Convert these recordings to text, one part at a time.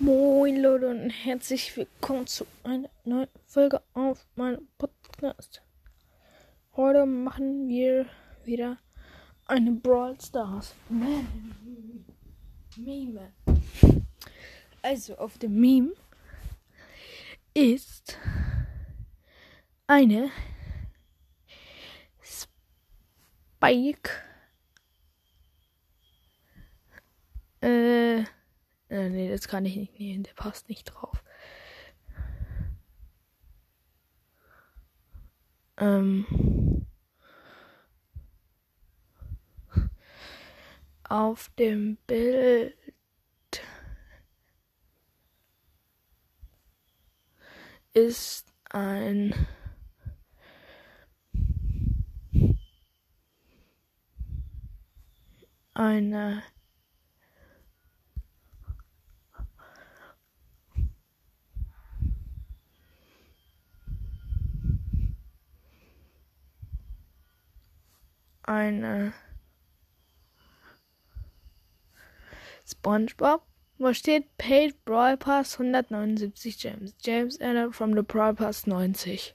Moin Leute und herzlich willkommen zu einer neuen Folge auf meinem Podcast. Heute machen wir wieder eine Brawl Stars Meme. Also auf dem Meme ist eine Spike äh äh, nee, das kann ich nicht nehmen. Der passt nicht drauf. Ähm. Auf dem Bild ist ein eine eine SpongeBob, wo steht Paid Brawl Pass 179 James. James entered from the Brawl Pass 90.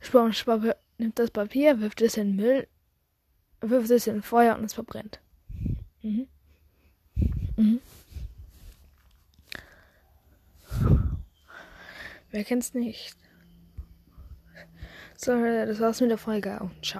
SpongeBob nimmt das Papier, wirft es in Müll, wirft es in Feuer und es verbrennt. Mhm. Mhm. Wer kennt's nicht? So, das war's mit der Folge und ciao.